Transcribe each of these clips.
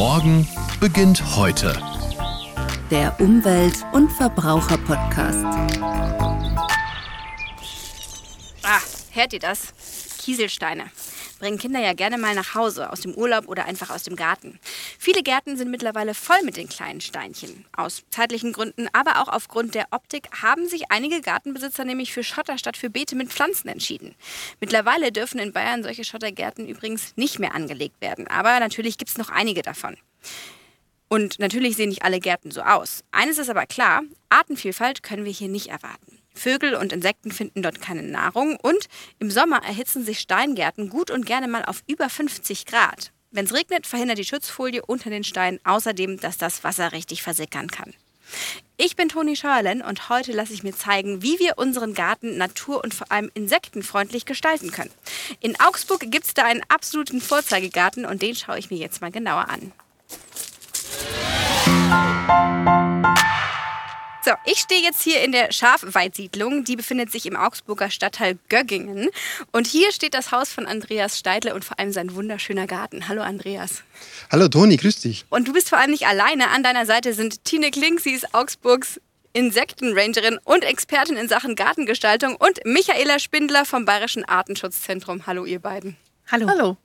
Morgen beginnt heute. Der Umwelt- und Verbraucher-Podcast. Ah, hört ihr das? Kieselsteine. Bringen Kinder ja gerne mal nach Hause, aus dem Urlaub oder einfach aus dem Garten. Viele Gärten sind mittlerweile voll mit den kleinen Steinchen. Aus zeitlichen Gründen, aber auch aufgrund der Optik haben sich einige Gartenbesitzer nämlich für Schotter statt für Beete mit Pflanzen entschieden. Mittlerweile dürfen in Bayern solche Schottergärten übrigens nicht mehr angelegt werden. Aber natürlich gibt es noch einige davon. Und natürlich sehen nicht alle Gärten so aus. Eines ist aber klar, Artenvielfalt können wir hier nicht erwarten. Vögel und Insekten finden dort keine Nahrung und im Sommer erhitzen sich Steingärten gut und gerne mal auf über 50 Grad. Wenn es regnet, verhindert die Schutzfolie unter den Steinen außerdem, dass das Wasser richtig versickern kann. Ich bin Toni Scheuerlen und heute lasse ich mir zeigen, wie wir unseren Garten natur- und vor allem insektenfreundlich gestalten können. In Augsburg gibt es da einen absoluten Vorzeigegarten und den schaue ich mir jetzt mal genauer an. So, ich stehe jetzt hier in der Schafweidsiedlung. Die befindet sich im Augsburger Stadtteil Göggingen. Und hier steht das Haus von Andreas Steidle und vor allem sein wunderschöner Garten. Hallo Andreas. Hallo Toni, grüß dich. Und du bist vor allem nicht alleine. An deiner Seite sind Tine Klink, sie ist Augsburgs Insektenrangerin und Expertin in Sachen Gartengestaltung und Michaela Spindler vom Bayerischen Artenschutzzentrum. Hallo ihr beiden. Hallo. Hallo.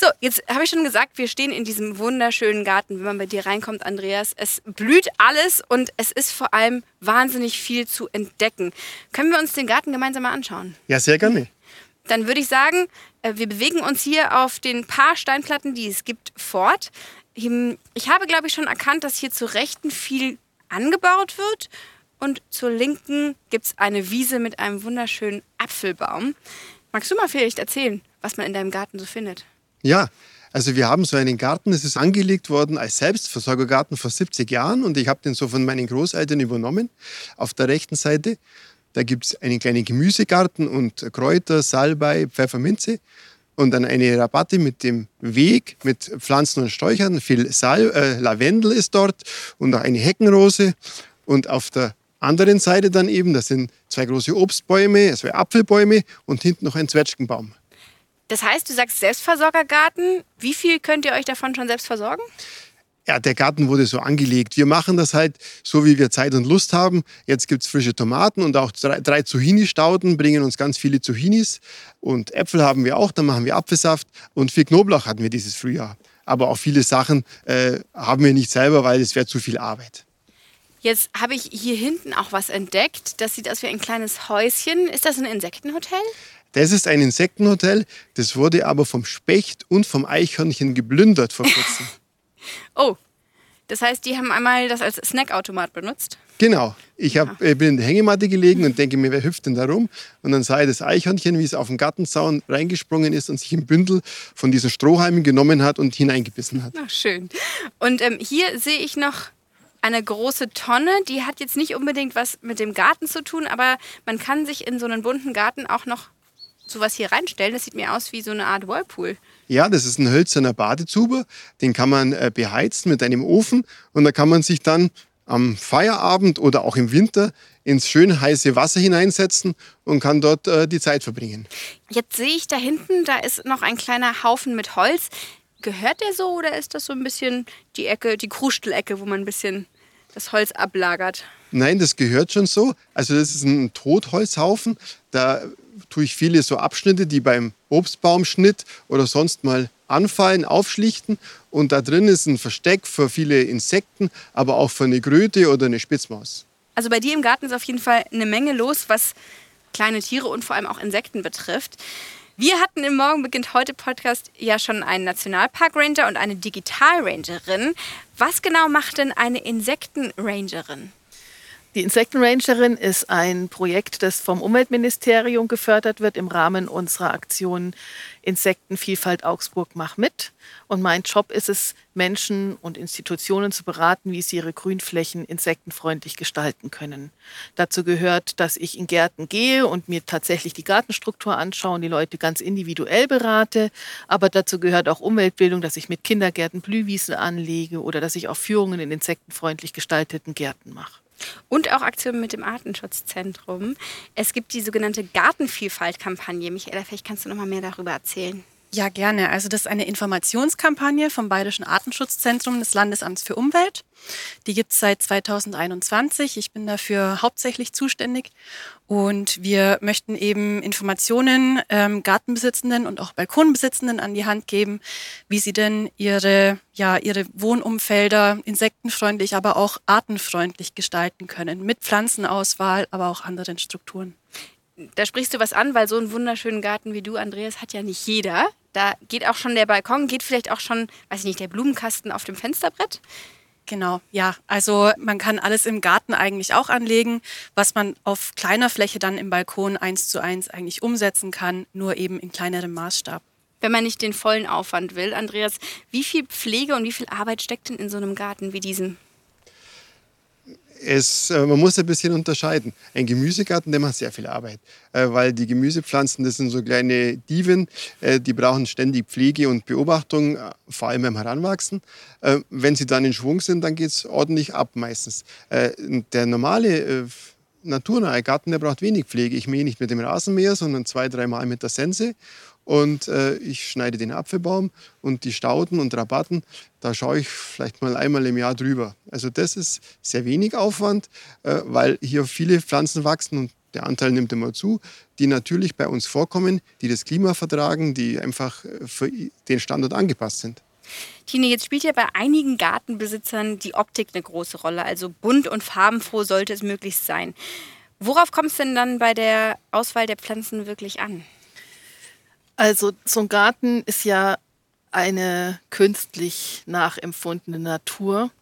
So, jetzt habe ich schon gesagt, wir stehen in diesem wunderschönen Garten. Wenn man bei dir reinkommt, Andreas, es blüht alles und es ist vor allem wahnsinnig viel zu entdecken. Können wir uns den Garten gemeinsam mal anschauen? Ja, sehr gerne. Dann würde ich sagen, äh, wir bewegen uns hier auf den paar Steinplatten, die es gibt, fort. Ich habe, glaube ich, schon erkannt, dass hier zur Rechten viel angebaut wird und zur Linken gibt es eine Wiese mit einem wunderschönen Apfelbaum. Magst du mal vielleicht erzählen, was man in deinem Garten so findet? Ja, also wir haben so einen Garten, es ist angelegt worden als Selbstversorgergarten vor 70 Jahren und ich habe den so von meinen Großeltern übernommen. Auf der rechten Seite, da gibt es einen kleinen Gemüsegarten und Kräuter, Salbei, Pfefferminze und dann eine Rabatte mit dem Weg, mit Pflanzen und Sträuchern. Viel Sal äh, Lavendel ist dort und auch eine Heckenrose. Und auf der anderen Seite dann eben, das sind zwei große Obstbäume, zwei Apfelbäume und hinten noch ein Zwetschgenbaum. Das heißt, du sagst Selbstversorgergarten. Wie viel könnt ihr euch davon schon selbst versorgen? Ja, der Garten wurde so angelegt. Wir machen das halt so, wie wir Zeit und Lust haben. Jetzt gibt es frische Tomaten und auch drei, drei Zucchini-Stauden bringen uns ganz viele Zucchinis. Und Äpfel haben wir auch, dann machen wir Apfelsaft. Und viel Knoblauch hatten wir dieses Frühjahr. Aber auch viele Sachen äh, haben wir nicht selber, weil es wäre zu viel Arbeit. Jetzt habe ich hier hinten auch was entdeckt. Das sieht aus wie ein kleines Häuschen. Ist das ein Insektenhotel? Das ist ein Insektenhotel, das wurde aber vom Specht und vom Eichhörnchen geplündert vor kurzem. oh, das heißt, die haben einmal das als Snackautomat benutzt? Genau. Ich hab, ja. bin in der Hängematte gelegen und denke mir, wer hüpft denn da rum? Und dann sah ich das Eichhörnchen, wie es auf den Gartenzaun reingesprungen ist und sich ein Bündel von diesen Strohhalmen genommen hat und hineingebissen hat. Ach, schön. Und ähm, hier sehe ich noch eine große Tonne. Die hat jetzt nicht unbedingt was mit dem Garten zu tun, aber man kann sich in so einen bunten Garten auch noch sowas hier reinstellen. Das sieht mir aus wie so eine Art Whirlpool. Ja, das ist ein hölzerner Badezuber. Den kann man äh, beheizen mit einem Ofen und da kann man sich dann am Feierabend oder auch im Winter ins schön heiße Wasser hineinsetzen und kann dort äh, die Zeit verbringen. Jetzt sehe ich da hinten, da ist noch ein kleiner Haufen mit Holz. Gehört der so oder ist das so ein bisschen die Ecke, die Krustelecke, wo man ein bisschen das Holz ablagert? Nein, das gehört schon so. Also das ist ein Totholzhaufen. Da tue ich viele so Abschnitte, die beim Obstbaumschnitt oder sonst mal anfallen, aufschlichten. Und da drin ist ein Versteck für viele Insekten, aber auch für eine Kröte oder eine Spitzmaus. Also bei dir im Garten ist auf jeden Fall eine Menge los, was kleine Tiere und vor allem auch Insekten betrifft. Wir hatten im Morgen beginnt heute Podcast ja schon einen Nationalpark-Ranger und eine Digital-Rangerin. Was genau macht denn eine Insekten-Rangerin? Die Insektenrangerin ist ein Projekt, das vom Umweltministerium gefördert wird im Rahmen unserer Aktion Insektenvielfalt Augsburg mach mit. Und mein Job ist es, Menschen und Institutionen zu beraten, wie sie ihre Grünflächen insektenfreundlich gestalten können. Dazu gehört, dass ich in Gärten gehe und mir tatsächlich die Gartenstruktur anschaue und die Leute ganz individuell berate. Aber dazu gehört auch Umweltbildung, dass ich mit Kindergärten Blühwiesen anlege oder dass ich auch Führungen in insektenfreundlich gestalteten Gärten mache. Und auch Aktionen mit dem Artenschutzzentrum. Es gibt die sogenannte Gartenvielfalt-Kampagne. Michaela, vielleicht kannst du noch mal mehr darüber erzählen. Ja, gerne. Also das ist eine Informationskampagne vom Bayerischen Artenschutzzentrum des Landesamts für Umwelt. Die gibt es seit 2021. Ich bin dafür hauptsächlich zuständig. Und wir möchten eben Informationen ähm, Gartenbesitzenden und auch Balkonbesitzenden an die Hand geben, wie sie denn ihre, ja, ihre Wohnumfelder insektenfreundlich, aber auch artenfreundlich gestalten können. Mit Pflanzenauswahl, aber auch anderen Strukturen da sprichst du was an, weil so einen wunderschönen Garten wie du, Andreas, hat ja nicht jeder. Da geht auch schon der Balkon, geht vielleicht auch schon, weiß ich nicht, der Blumenkasten auf dem Fensterbrett. Genau, ja. Also man kann alles im Garten eigentlich auch anlegen, was man auf kleiner Fläche dann im Balkon eins zu eins eigentlich umsetzen kann, nur eben in kleinerem Maßstab. Wenn man nicht den vollen Aufwand will, Andreas, wie viel Pflege und wie viel Arbeit steckt denn in so einem Garten wie diesem? Es, äh, man muss ein bisschen unterscheiden. Ein Gemüsegarten, der macht sehr viel Arbeit, äh, weil die Gemüsepflanzen, das sind so kleine Diven, äh, die brauchen ständig Pflege und Beobachtung, vor allem beim Heranwachsen. Wenn sie dann in Schwung sind, dann geht es ordentlich ab meistens. Der normale naturnahe Garten, der braucht wenig Pflege. Ich mähe nicht mit dem Rasenmäher, sondern zwei, dreimal mit der Sense und äh, ich schneide den Apfelbaum und die Stauden und Rabatten, da schaue ich vielleicht mal einmal im Jahr drüber. Also das ist sehr wenig Aufwand, äh, weil hier viele Pflanzen wachsen und der Anteil nimmt immer zu, die natürlich bei uns vorkommen, die das Klima vertragen, die einfach für den Standort angepasst sind. Tine, jetzt spielt ja bei einigen Gartenbesitzern die Optik eine große Rolle. Also bunt und farbenfroh sollte es möglichst sein. Worauf kommt es denn dann bei der Auswahl der Pflanzen wirklich an? Also so ein Garten ist ja eine künstlich nachempfundene Natur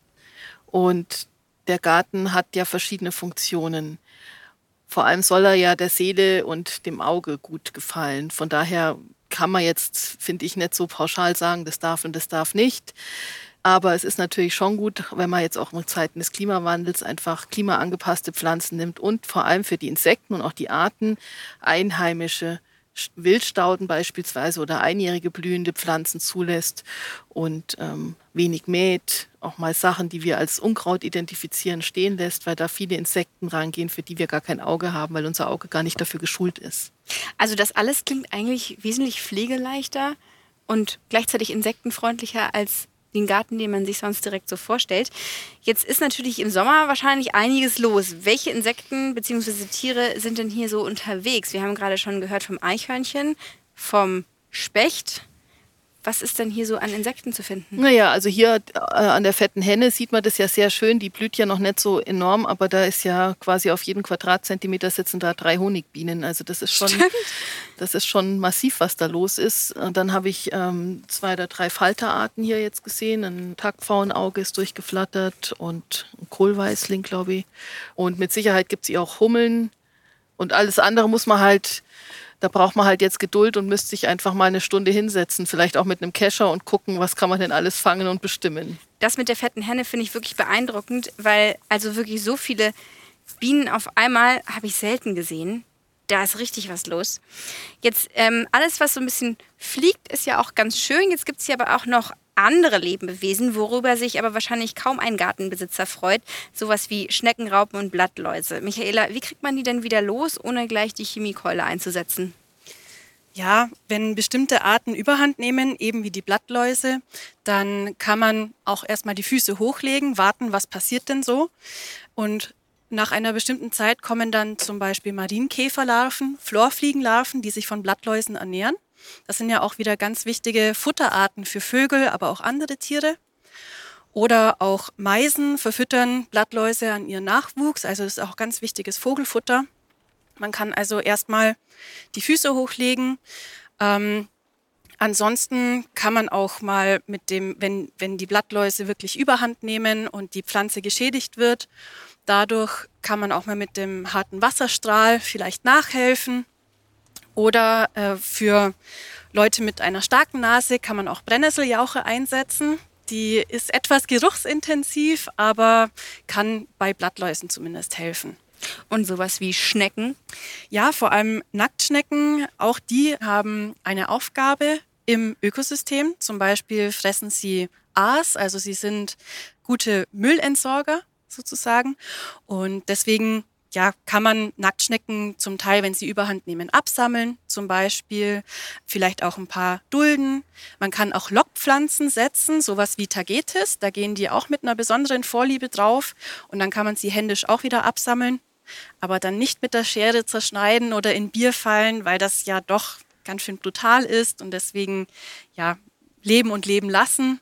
und der Garten hat ja verschiedene Funktionen. Vor allem soll er ja der Seele und dem Auge gut gefallen. Von daher kann man jetzt, finde ich, nicht so pauschal sagen, das darf und das darf nicht. Aber es ist natürlich schon gut, wenn man jetzt auch in Zeiten des Klimawandels einfach klimaangepasste Pflanzen nimmt und vor allem für die Insekten und auch die Arten einheimische Wildstauden beispielsweise oder einjährige blühende Pflanzen zulässt und ähm, wenig mäht, auch mal Sachen, die wir als Unkraut identifizieren, stehen lässt, weil da viele Insekten rangehen, für die wir gar kein Auge haben, weil unser Auge gar nicht dafür geschult ist. Also das alles klingt eigentlich wesentlich pflegeleichter und gleichzeitig insektenfreundlicher als den Garten, den man sich sonst direkt so vorstellt. Jetzt ist natürlich im Sommer wahrscheinlich einiges los. Welche Insekten bzw. Tiere sind denn hier so unterwegs? Wir haben gerade schon gehört vom Eichhörnchen, vom Specht. Was ist denn hier so an Insekten zu finden? Naja, also hier äh, an der fetten Henne sieht man das ja sehr schön. Die blüht ja noch nicht so enorm, aber da ist ja quasi auf jeden Quadratzentimeter sitzen da drei Honigbienen. Also das ist schon, das ist schon massiv, was da los ist. Und dann habe ich ähm, zwei oder drei Falterarten hier jetzt gesehen. Ein Tagpfauenauge ist durchgeflattert und ein Kohlweißling, glaube ich. Und mit Sicherheit gibt es hier auch Hummeln. Und alles andere muss man halt da braucht man halt jetzt Geduld und müsste sich einfach mal eine Stunde hinsetzen, vielleicht auch mit einem Kescher und gucken, was kann man denn alles fangen und bestimmen. Das mit der fetten Henne finde ich wirklich beeindruckend, weil also wirklich so viele Bienen auf einmal habe ich selten gesehen. Da ist richtig was los. Jetzt ähm, alles, was so ein bisschen fliegt, ist ja auch ganz schön. Jetzt gibt es hier aber auch noch andere Lebewesen, worüber sich aber wahrscheinlich kaum ein Gartenbesitzer freut. Sowas wie Schneckenraupen und Blattläuse. Michaela, wie kriegt man die denn wieder los, ohne gleich die Chemiekeule einzusetzen? Ja, wenn bestimmte Arten überhand nehmen, eben wie die Blattläuse, dann kann man auch erstmal die Füße hochlegen, warten, was passiert denn so. Und nach einer bestimmten Zeit kommen dann zum Beispiel Marienkäferlarven, Florfliegenlarven, die sich von Blattläusen ernähren. Das sind ja auch wieder ganz wichtige Futterarten für Vögel, aber auch andere Tiere. Oder auch Meisen verfüttern Blattläuse an ihren Nachwuchs. Also das ist auch ganz wichtiges Vogelfutter. Man kann also erstmal die Füße hochlegen. Ähm, ansonsten kann man auch mal mit dem, wenn, wenn die Blattläuse wirklich überhand nehmen und die Pflanze geschädigt wird, dadurch kann man auch mal mit dem harten Wasserstrahl vielleicht nachhelfen. Oder äh, für Leute mit einer starken Nase kann man auch Brennnesseljauche einsetzen. Die ist etwas geruchsintensiv, aber kann bei Blattläusen zumindest helfen. Und sowas wie Schnecken? Ja, vor allem Nacktschnecken. Auch die haben eine Aufgabe im Ökosystem. Zum Beispiel fressen sie Aas, also sie sind gute Müllentsorger sozusagen. Und deswegen ja, kann man Nacktschnecken zum Teil, wenn sie überhand nehmen, absammeln, zum Beispiel. Vielleicht auch ein paar dulden. Man kann auch Lockpflanzen setzen, sowas wie Tagetes. Da gehen die auch mit einer besonderen Vorliebe drauf. Und dann kann man sie händisch auch wieder absammeln. Aber dann nicht mit der Schere zerschneiden oder in Bier fallen, weil das ja doch ganz schön brutal ist. Und deswegen, ja, leben und leben lassen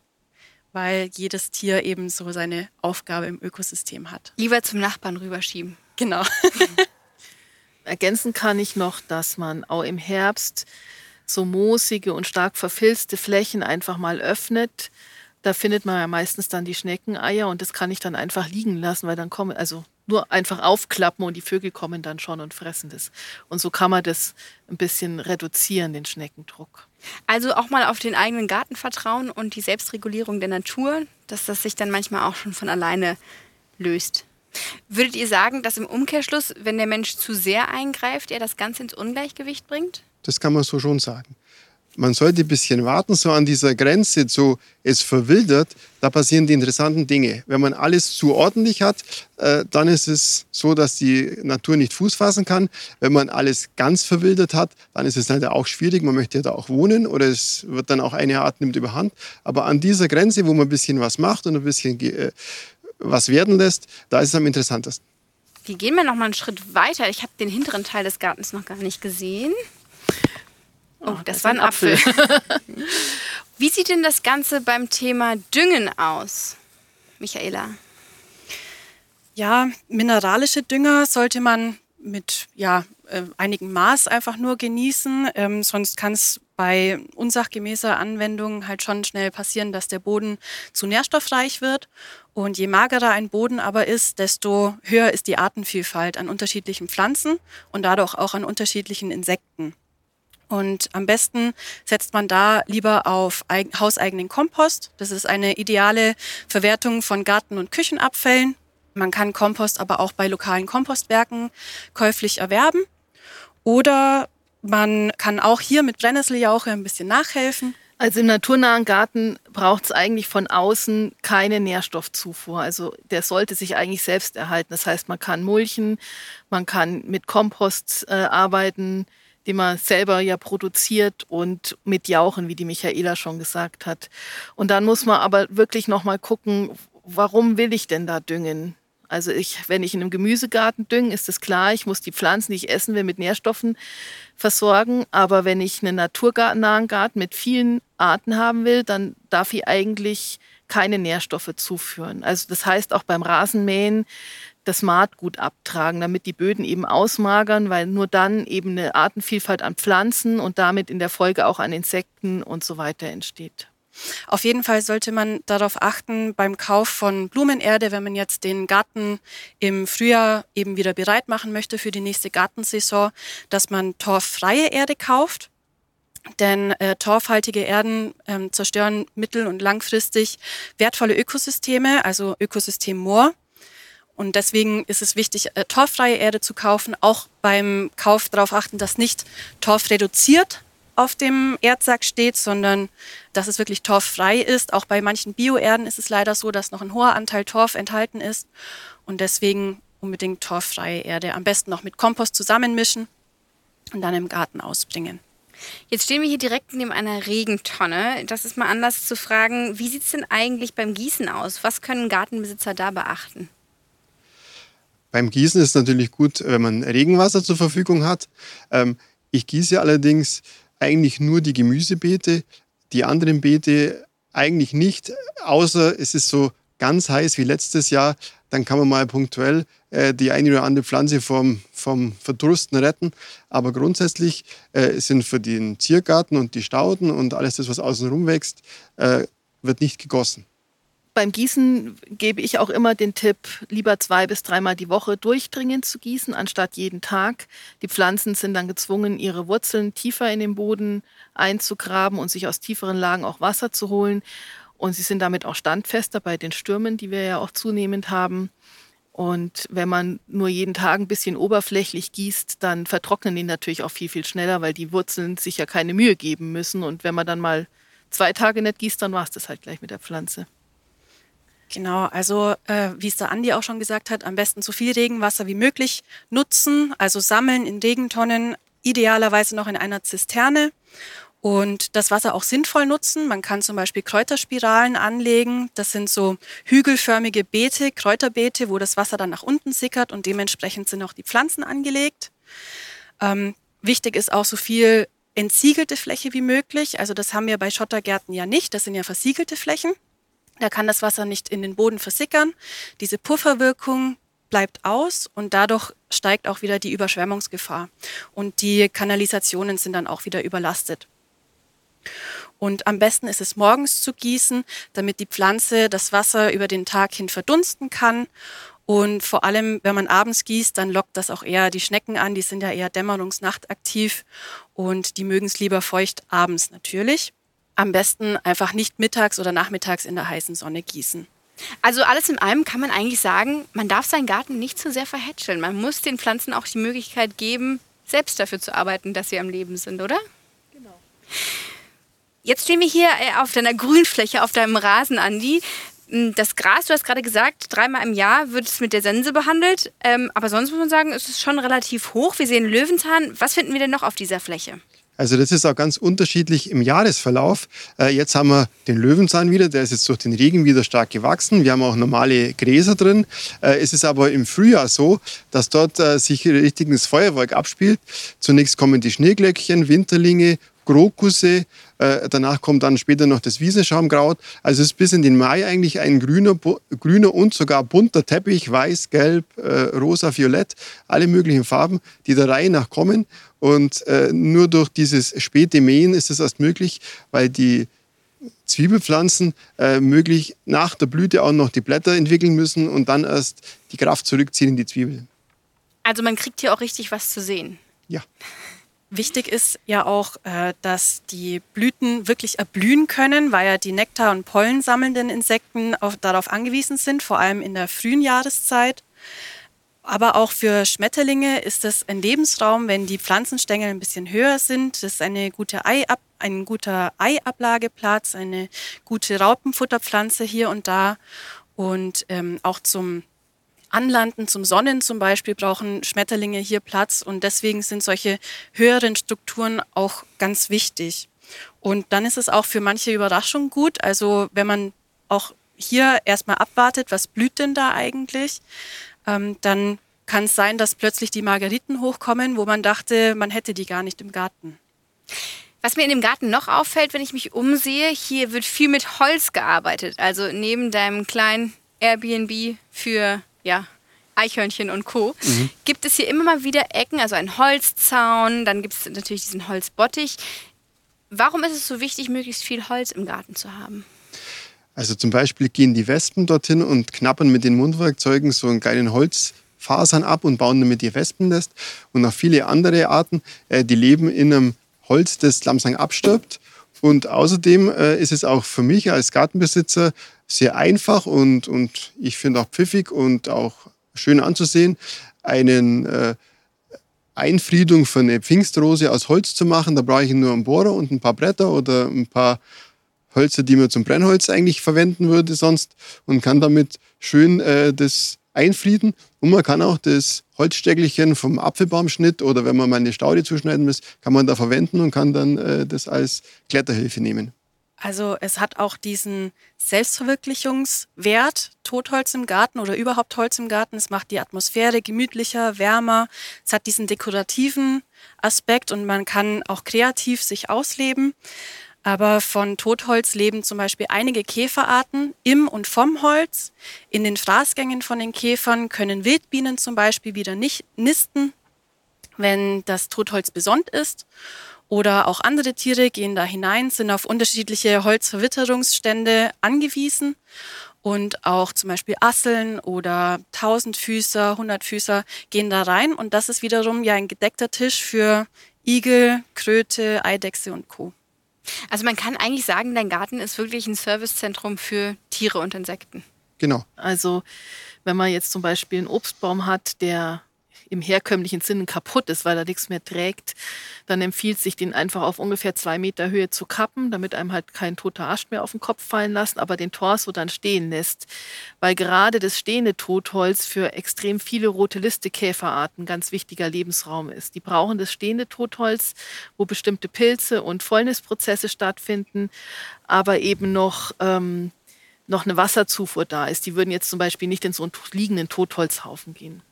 weil jedes Tier eben so seine Aufgabe im Ökosystem hat. Lieber zum Nachbarn rüberschieben. Genau. Ergänzen kann ich noch, dass man auch im Herbst so moosige und stark verfilzte Flächen einfach mal öffnet. Da findet man ja meistens dann die Schneckeneier und das kann ich dann einfach liegen lassen, weil dann kommen, also nur einfach aufklappen und die Vögel kommen dann schon und fressen das. Und so kann man das ein bisschen reduzieren, den Schneckendruck. Also auch mal auf den eigenen Garten vertrauen und die Selbstregulierung der Natur, dass das sich dann manchmal auch schon von alleine löst. Würdet ihr sagen, dass im Umkehrschluss, wenn der Mensch zu sehr eingreift, er das Ganze ins Ungleichgewicht bringt? Das kann man so schon sagen man sollte ein bisschen warten, so an dieser Grenze, so es verwildert, da passieren die interessanten Dinge. Wenn man alles zu ordentlich hat, äh, dann ist es so, dass die Natur nicht Fuß fassen kann. Wenn man alles ganz verwildert hat, dann ist es leider auch schwierig. Man möchte ja da auch wohnen oder es wird dann auch eine Art nimmt überhand. Aber an dieser Grenze, wo man ein bisschen was macht und ein bisschen äh, was werden lässt, da ist es am interessantesten. Wir gehen mal noch mal einen Schritt weiter. Ich habe den hinteren Teil des Gartens noch gar nicht gesehen. Oh, das, das war ein Apfel. Wie sieht denn das Ganze beim Thema Düngen aus, Michaela? Ja, mineralische Dünger sollte man mit ja, äh, einigem Maß einfach nur genießen. Ähm, sonst kann es bei unsachgemäßer Anwendung halt schon schnell passieren, dass der Boden zu nährstoffreich wird. Und je magerer ein Boden aber ist, desto höher ist die Artenvielfalt an unterschiedlichen Pflanzen und dadurch auch an unterschiedlichen Insekten. Und am besten setzt man da lieber auf hauseigenen Kompost. Das ist eine ideale Verwertung von Garten- und Küchenabfällen. Man kann Kompost aber auch bei lokalen Kompostwerken käuflich erwerben. Oder man kann auch hier mit Brennnesseljauche ein bisschen nachhelfen. Also im naturnahen Garten braucht es eigentlich von außen keine Nährstoffzufuhr. Also der sollte sich eigentlich selbst erhalten. Das heißt, man kann mulchen, man kann mit Kompost äh, arbeiten, die man selber ja produziert und mit Jauchen, wie die Michaela schon gesagt hat. Und dann muss man aber wirklich nochmal gucken, warum will ich denn da düngen? Also ich, wenn ich in einem Gemüsegarten dünge, ist es klar, ich muss die Pflanzen, die ich essen will, mit Nährstoffen versorgen. Aber wenn ich einen naturnahen Garten mit vielen Arten haben will, dann darf ich eigentlich keine Nährstoffe zuführen. Also das heißt auch beim Rasenmähen, das Maatgut abtragen, damit die Böden eben ausmagern, weil nur dann eben eine Artenvielfalt an Pflanzen und damit in der Folge auch an Insekten und so weiter entsteht. Auf jeden Fall sollte man darauf achten beim Kauf von Blumenerde, wenn man jetzt den Garten im Frühjahr eben wieder bereit machen möchte für die nächste Gartensaison, dass man torffreie Erde kauft. Denn äh, torfhaltige Erden ähm, zerstören mittel- und langfristig wertvolle Ökosysteme, also Ökosystem Moor. Und deswegen ist es wichtig, äh, torffreie Erde zu kaufen. Auch beim Kauf darauf achten, dass nicht Torf reduziert auf dem Erdsack steht, sondern dass es wirklich torffrei ist. Auch bei manchen Bioerden ist es leider so, dass noch ein hoher Anteil Torf enthalten ist. Und deswegen unbedingt torffreie Erde. Am besten noch mit Kompost zusammenmischen und dann im Garten ausbringen. Jetzt stehen wir hier direkt neben einer Regentonne. Das ist mal anders zu fragen, wie sieht es denn eigentlich beim Gießen aus? Was können Gartenbesitzer da beachten? Beim Gießen ist es natürlich gut, wenn man Regenwasser zur Verfügung hat. Ähm, ich gieße allerdings eigentlich nur die Gemüsebeete, die anderen Beete eigentlich nicht, außer es ist so ganz heiß wie letztes Jahr, dann kann man mal punktuell äh, die eine oder andere Pflanze vom, vom Verdursten retten. Aber grundsätzlich äh, sind für den Ziergarten und die Stauden und alles das, was außenrum wächst, äh, wird nicht gegossen. Beim Gießen gebe ich auch immer den Tipp, lieber zwei bis dreimal die Woche durchdringend zu gießen, anstatt jeden Tag. Die Pflanzen sind dann gezwungen, ihre Wurzeln tiefer in den Boden einzugraben und sich aus tieferen Lagen auch Wasser zu holen. Und sie sind damit auch standfester bei den Stürmen, die wir ja auch zunehmend haben. Und wenn man nur jeden Tag ein bisschen oberflächlich gießt, dann vertrocknen die natürlich auch viel, viel schneller, weil die Wurzeln sich ja keine Mühe geben müssen. Und wenn man dann mal zwei Tage nicht gießt, dann war es das halt gleich mit der Pflanze. Genau, also äh, wie es der Andi auch schon gesagt hat, am besten so viel Regenwasser wie möglich nutzen, also sammeln in Regentonnen, idealerweise noch in einer Zisterne und das Wasser auch sinnvoll nutzen. Man kann zum Beispiel Kräuterspiralen anlegen. Das sind so hügelförmige Beete, Kräuterbeete, wo das Wasser dann nach unten sickert und dementsprechend sind auch die Pflanzen angelegt. Ähm, wichtig ist auch so viel entsiegelte Fläche wie möglich. Also das haben wir bei Schottergärten ja nicht. Das sind ja versiegelte Flächen. Da kann das Wasser nicht in den Boden versickern. Diese Pufferwirkung bleibt aus und dadurch steigt auch wieder die Überschwemmungsgefahr. Und die Kanalisationen sind dann auch wieder überlastet. Und am besten ist es morgens zu gießen, damit die Pflanze das Wasser über den Tag hin verdunsten kann. Und vor allem, wenn man abends gießt, dann lockt das auch eher die Schnecken an. Die sind ja eher dämmerungsnachtaktiv und die mögen es lieber feucht abends natürlich am besten einfach nicht mittags oder nachmittags in der heißen Sonne gießen. Also alles in allem kann man eigentlich sagen, man darf seinen Garten nicht zu sehr verhätscheln. Man muss den Pflanzen auch die Möglichkeit geben, selbst dafür zu arbeiten, dass sie am Leben sind, oder? Genau. Jetzt stehen wir hier äh, auf deiner Grünfläche, auf deinem Rasen, Andi. Hm, das Gras, du hast gerade gesagt, dreimal im Jahr wird es mit der Sense behandelt. Ähm, aber sonst muss man sagen, ist es schon relativ hoch. Wir sehen Löwenzahn. Was finden wir denn noch auf dieser Fläche? Also das ist auch ganz unterschiedlich im Jahresverlauf. Äh, jetzt haben wir den Löwenzahn wieder, der ist jetzt durch den Regen wieder stark gewachsen. Wir haben auch normale Gräser drin. Äh, es ist aber im Frühjahr so, dass dort äh, sich richtig das Feuerwerk abspielt. Zunächst kommen die Schneeglöckchen, Winterlinge, Krokusse, danach kommt dann später noch das Wiesenschaumkraut. Also es ist bis in den Mai eigentlich ein grüner, grüner und sogar bunter Teppich, weiß, gelb, rosa, violett, alle möglichen Farben, die der Reihe nach kommen. Und äh, nur durch dieses späte Mähen ist es erst möglich, weil die Zwiebelpflanzen äh, möglich nach der Blüte auch noch die Blätter entwickeln müssen und dann erst die Kraft zurückziehen in die Zwiebel. Also man kriegt hier auch richtig was zu sehen. Ja. Wichtig ist ja auch, äh, dass die Blüten wirklich erblühen können, weil ja die Nektar- und Pollen sammelnden Insekten darauf angewiesen sind, vor allem in der frühen Jahreszeit. Aber auch für Schmetterlinge ist es ein Lebensraum, wenn die Pflanzenstängel ein bisschen höher sind. Das ist eine gute Eiab ein guter Eiablageplatz, eine gute Raupenfutterpflanze hier und da. Und ähm, auch zum Anlanden, zum Sonnen zum Beispiel, brauchen Schmetterlinge hier Platz. Und deswegen sind solche höheren Strukturen auch ganz wichtig. Und dann ist es auch für manche Überraschung gut. Also wenn man auch hier erstmal abwartet, was blüht denn da eigentlich? Ähm, dann kann es sein, dass plötzlich die Margeriten hochkommen, wo man dachte, man hätte die gar nicht im Garten. Was mir in dem Garten noch auffällt, wenn ich mich umsehe, hier wird viel mit Holz gearbeitet. Also neben deinem kleinen Airbnb für ja, Eichhörnchen und Co. Mhm. gibt es hier immer mal wieder Ecken, also einen Holzzaun, dann gibt es natürlich diesen Holzbottich. Warum ist es so wichtig, möglichst viel Holz im Garten zu haben? Also zum Beispiel gehen die Wespen dorthin und knappern mit den Mundwerkzeugen so einen kleinen Holzfasern ab und bauen damit ihr Wespennest. Und auch viele andere Arten, äh, die leben in einem Holz, das langsam abstirbt. Und außerdem äh, ist es auch für mich als Gartenbesitzer sehr einfach und, und ich finde auch pfiffig und auch schön anzusehen, einen äh, Einfriedung für eine Pfingstrose aus Holz zu machen. Da brauche ich nur einen Bohrer und ein paar Bretter oder ein paar Hölzer, die man zum Brennholz eigentlich verwenden würde sonst und kann damit schön äh, das einfrieden. Und man kann auch das Holzsteckelchen vom Apfelbaumschnitt oder wenn man mal eine Staude zuschneiden muss, kann man da verwenden und kann dann äh, das als Kletterhilfe nehmen. Also es hat auch diesen Selbstverwirklichungswert, Totholz im Garten oder überhaupt Holz im Garten. Es macht die Atmosphäre gemütlicher, wärmer. Es hat diesen dekorativen Aspekt und man kann auch kreativ sich ausleben. Aber von Totholz leben zum Beispiel einige Käferarten im und vom Holz. In den Fraßgängen von den Käfern können Wildbienen zum Beispiel wieder nicht nisten, wenn das Totholz besonnt ist. Oder auch andere Tiere gehen da hinein, sind auf unterschiedliche Holzverwitterungsstände angewiesen. Und auch zum Beispiel Asseln oder Tausendfüßer, Hundertfüßer gehen da rein. Und das ist wiederum ja ein gedeckter Tisch für Igel, Kröte, Eidechse und Co. Also man kann eigentlich sagen, dein Garten ist wirklich ein Servicezentrum für Tiere und Insekten. Genau. Also wenn man jetzt zum Beispiel einen Obstbaum hat, der im herkömmlichen Sinne kaputt ist, weil er nichts mehr trägt, dann empfiehlt sich, den einfach auf ungefähr zwei Meter Höhe zu kappen, damit einem halt kein toter Ast mehr auf den Kopf fallen lassen, aber den Torso dann stehen lässt. Weil gerade das stehende Totholz für extrem viele rote Liste Käferarten ganz wichtiger Lebensraum ist. Die brauchen das stehende Totholz, wo bestimmte Pilze und Fäulnisprozesse stattfinden, aber eben noch ähm, noch eine Wasserzufuhr da ist. Die würden jetzt zum Beispiel nicht in so einen liegenden Totholzhaufen gehen.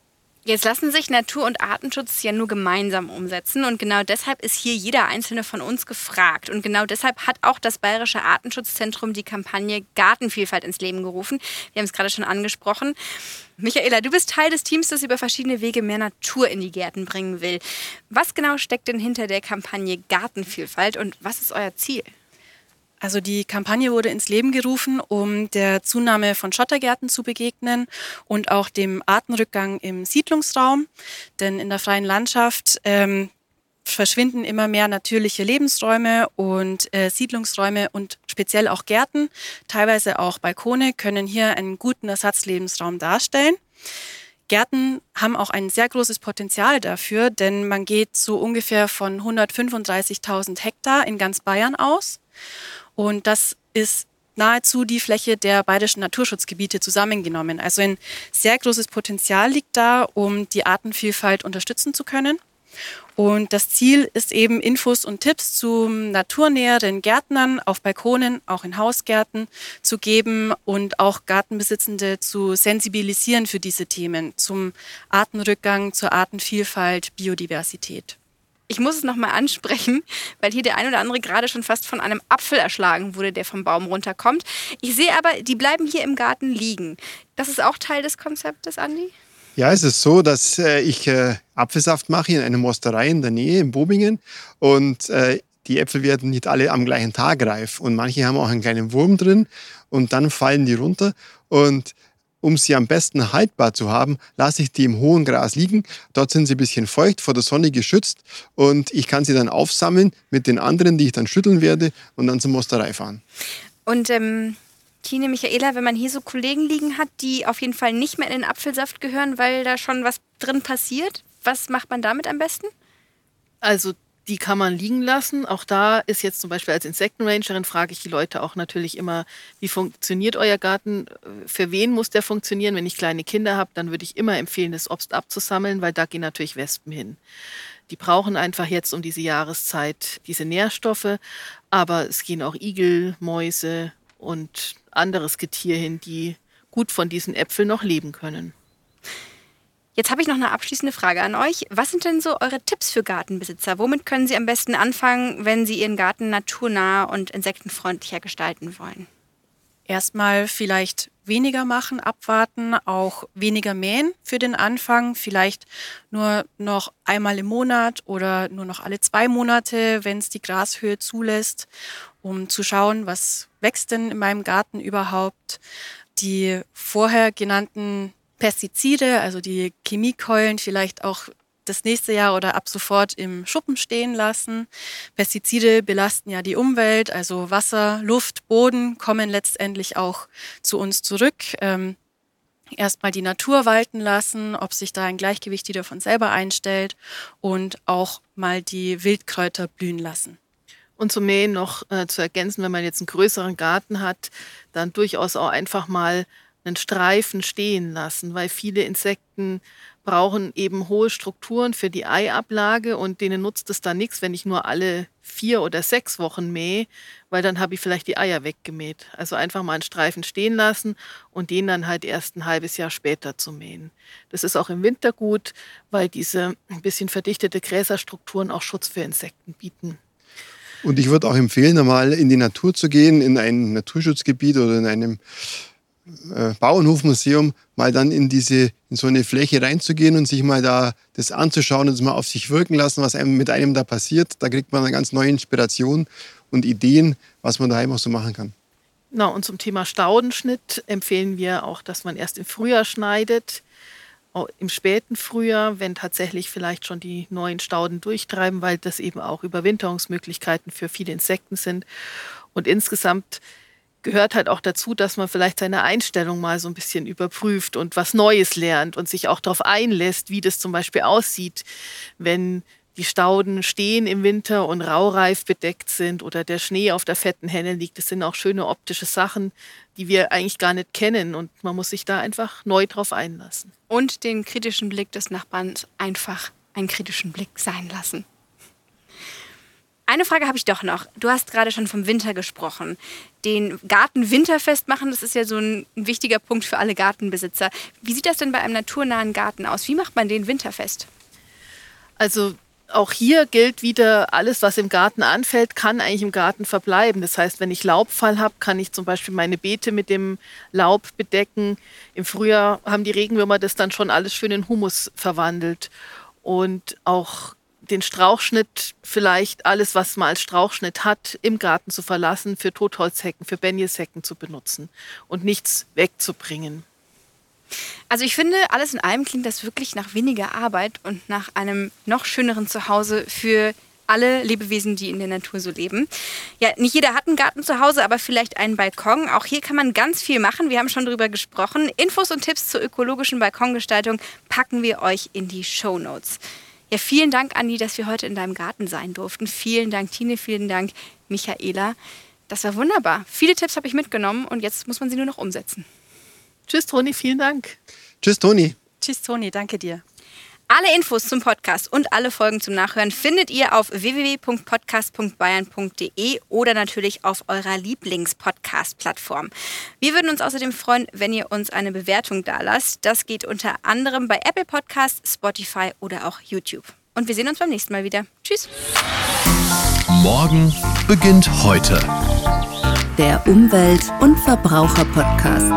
Jetzt lassen sich Natur- und Artenschutz ja nur gemeinsam umsetzen und genau deshalb ist hier jeder einzelne von uns gefragt. Und genau deshalb hat auch das Bayerische Artenschutzzentrum die Kampagne Gartenvielfalt ins Leben gerufen. Wir haben es gerade schon angesprochen. Michaela, du bist Teil des Teams, das über verschiedene Wege mehr Natur in die Gärten bringen will. Was genau steckt denn hinter der Kampagne Gartenvielfalt und was ist euer Ziel? Also die Kampagne wurde ins Leben gerufen, um der Zunahme von Schottergärten zu begegnen und auch dem Artenrückgang im Siedlungsraum. Denn in der freien Landschaft ähm, verschwinden immer mehr natürliche Lebensräume und äh, Siedlungsräume und speziell auch Gärten, teilweise auch Balkone, können hier einen guten Ersatzlebensraum darstellen. Gärten haben auch ein sehr großes Potenzial dafür, denn man geht so ungefähr von 135.000 Hektar in ganz Bayern aus. Und das ist nahezu die Fläche der bayerischen Naturschutzgebiete zusammengenommen. Also ein sehr großes Potenzial liegt da, um die Artenvielfalt unterstützen zu können. Und das Ziel ist eben, Infos und Tipps zu naturnäheren Gärtnern auf Balkonen, auch in Hausgärten zu geben und auch Gartenbesitzende zu sensibilisieren für diese Themen, zum Artenrückgang, zur Artenvielfalt, Biodiversität. Ich muss es nochmal ansprechen, weil hier der ein oder andere gerade schon fast von einem Apfel erschlagen wurde, der vom Baum runterkommt. Ich sehe aber, die bleiben hier im Garten liegen. Das ist auch Teil des Konzeptes, Andi? Ja, es ist so, dass äh, ich äh, Apfelsaft mache in einer Mosterei in der Nähe, in Bobingen. Und äh, die Äpfel werden nicht alle am gleichen Tag reif. Und manche haben auch einen kleinen Wurm drin und dann fallen die runter. Und um sie am besten haltbar zu haben, lasse ich die im hohen Gras liegen. Dort sind sie ein bisschen feucht, vor der Sonne geschützt und ich kann sie dann aufsammeln mit den anderen, die ich dann schütteln werde und dann zur Mosterei fahren. Und ähm, Tine, Michaela, wenn man hier so Kollegen liegen hat, die auf jeden Fall nicht mehr in den Apfelsaft gehören, weil da schon was drin passiert, was macht man damit am besten? Also die kann man liegen lassen. Auch da ist jetzt zum Beispiel als Insektenrangerin frage ich die Leute auch natürlich immer, wie funktioniert euer Garten? Für wen muss der funktionieren? Wenn ich kleine Kinder habe, dann würde ich immer empfehlen, das Obst abzusammeln, weil da gehen natürlich Wespen hin. Die brauchen einfach jetzt um diese Jahreszeit diese Nährstoffe, aber es gehen auch Igel, Mäuse und anderes Getier hin, die gut von diesen Äpfeln noch leben können. Jetzt habe ich noch eine abschließende Frage an euch. Was sind denn so eure Tipps für Gartenbesitzer? Womit können sie am besten anfangen, wenn sie ihren Garten naturnah und insektenfreundlicher gestalten wollen? Erstmal vielleicht weniger machen, abwarten, auch weniger mähen für den Anfang, vielleicht nur noch einmal im Monat oder nur noch alle zwei Monate, wenn es die Grashöhe zulässt, um zu schauen, was wächst denn in meinem Garten überhaupt. Die vorher genannten Pestizide, also die Chemiekeulen vielleicht auch das nächste Jahr oder ab sofort im Schuppen stehen lassen. Pestizide belasten ja die Umwelt, also Wasser, Luft, Boden kommen letztendlich auch zu uns zurück. Ähm, Erstmal die Natur walten lassen, ob sich da ein Gleichgewicht wieder von selber einstellt und auch mal die Wildkräuter blühen lassen. Und zum Mähen noch äh, zu ergänzen, wenn man jetzt einen größeren Garten hat, dann durchaus auch einfach mal einen Streifen stehen lassen, weil viele Insekten brauchen eben hohe Strukturen für die Eiablage und denen nutzt es dann nichts, wenn ich nur alle vier oder sechs Wochen mähe, weil dann habe ich vielleicht die Eier weggemäht. Also einfach mal einen Streifen stehen lassen und den dann halt erst ein halbes Jahr später zu mähen. Das ist auch im Winter gut, weil diese ein bisschen verdichtete Gräserstrukturen auch Schutz für Insekten bieten. Und ich würde auch empfehlen, einmal in die Natur zu gehen, in ein Naturschutzgebiet oder in einem äh, Bauernhofmuseum mal dann in diese in so eine Fläche reinzugehen und sich mal da das anzuschauen und es mal auf sich wirken lassen, was einem mit einem da passiert. Da kriegt man eine ganz neue Inspiration und Ideen, was man daheim auch so machen kann. Na, und zum Thema Staudenschnitt empfehlen wir auch, dass man erst im Frühjahr schneidet, im späten Frühjahr, wenn tatsächlich vielleicht schon die neuen Stauden durchtreiben, weil das eben auch Überwinterungsmöglichkeiten für viele Insekten sind. Und insgesamt gehört halt auch dazu, dass man vielleicht seine Einstellung mal so ein bisschen überprüft und was Neues lernt und sich auch darauf einlässt, wie das zum Beispiel aussieht, wenn die Stauden stehen im Winter und raureif bedeckt sind oder der Schnee auf der fetten Henne liegt. Das sind auch schöne optische Sachen, die wir eigentlich gar nicht kennen und man muss sich da einfach neu drauf einlassen. Und den kritischen Blick des Nachbarn einfach einen kritischen Blick sein lassen. Eine Frage habe ich doch noch. Du hast gerade schon vom Winter gesprochen. Den Garten winterfest machen, das ist ja so ein wichtiger Punkt für alle Gartenbesitzer. Wie sieht das denn bei einem naturnahen Garten aus? Wie macht man den winterfest? Also auch hier gilt wieder, alles, was im Garten anfällt, kann eigentlich im Garten verbleiben. Das heißt, wenn ich Laubfall habe, kann ich zum Beispiel meine Beete mit dem Laub bedecken. Im Frühjahr haben die Regenwürmer das dann schon alles schön in Humus verwandelt. Und auch den Strauchschnitt, vielleicht alles, was man als Strauchschnitt hat, im Garten zu verlassen, für Totholzhecken, für Benjeshecken zu benutzen und nichts wegzubringen. Also ich finde, alles in allem klingt das wirklich nach weniger Arbeit und nach einem noch schöneren Zuhause für alle Lebewesen, die in der Natur so leben. Ja, nicht jeder hat einen Garten zu Hause, aber vielleicht einen Balkon. Auch hier kann man ganz viel machen. Wir haben schon darüber gesprochen. Infos und Tipps zur ökologischen Balkongestaltung packen wir euch in die Show Notes. Ja, vielen Dank, Andi, dass wir heute in deinem Garten sein durften. Vielen Dank, Tine. Vielen Dank, Michaela. Das war wunderbar. Viele Tipps habe ich mitgenommen und jetzt muss man sie nur noch umsetzen. Tschüss, Toni. Vielen Dank. Tschüss, Toni. Tschüss, Toni. Danke dir. Alle Infos zum Podcast und alle Folgen zum Nachhören findet ihr auf www.podcast.bayern.de oder natürlich auf eurer Lieblings-Podcast-Plattform. Wir würden uns außerdem freuen, wenn ihr uns eine Bewertung dalasst. Das geht unter anderem bei Apple Podcasts, Spotify oder auch YouTube. Und wir sehen uns beim nächsten Mal wieder. Tschüss. Morgen beginnt heute. Der Umwelt- und Verbraucher-Podcast.